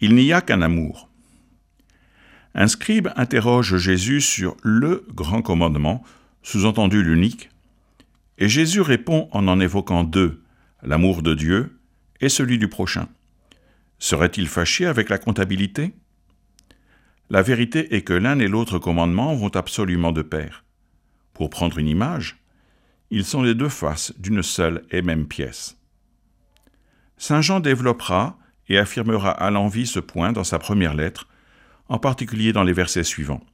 Il n'y a qu'un amour. Un scribe interroge Jésus sur le grand commandement, sous-entendu l'unique, et Jésus répond en en évoquant deux, l'amour de Dieu et celui du prochain. Serait-il fâché avec la comptabilité? La vérité est que l'un et l'autre commandement vont absolument de pair. Pour prendre une image, ils sont les deux faces d'une seule et même pièce. Saint Jean développera et affirmera à l'envie ce point dans sa première lettre, en particulier dans les versets suivants.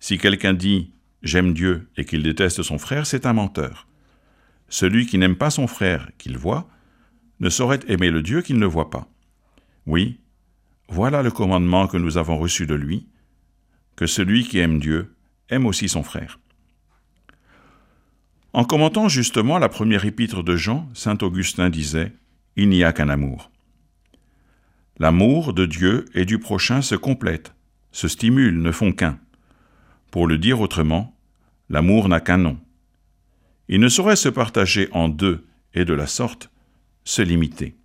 Si quelqu'un dit J'aime Dieu et qu'il déteste son frère, c'est un menteur. Celui qui n'aime pas son frère qu'il voit ne saurait aimer le Dieu qu'il ne voit pas. Oui, voilà le commandement que nous avons reçu de lui, que celui qui aime Dieu aime aussi son frère. En commentant justement la première épître de Jean, saint Augustin disait Il n'y a qu'un amour. L'amour de Dieu et du prochain se complètent, se stimulent, ne font qu'un. Pour le dire autrement, l'amour n'a qu'un nom. Il ne saurait se partager en deux et de la sorte se limiter.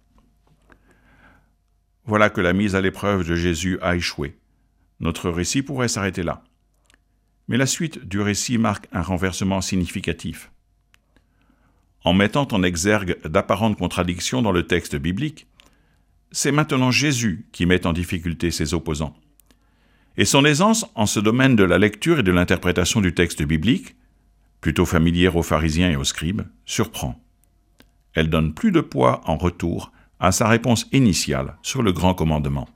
Voilà que la mise à l'épreuve de Jésus a échoué. Notre récit pourrait s'arrêter là. Mais la suite du récit marque un renversement significatif. En mettant en exergue d'apparentes contradictions dans le texte biblique, c'est maintenant Jésus qui met en difficulté ses opposants. Et son aisance en ce domaine de la lecture et de l'interprétation du texte biblique, plutôt familière aux pharisiens et aux scribes, surprend. Elle donne plus de poids en retour à sa réponse initiale sur le grand commandement.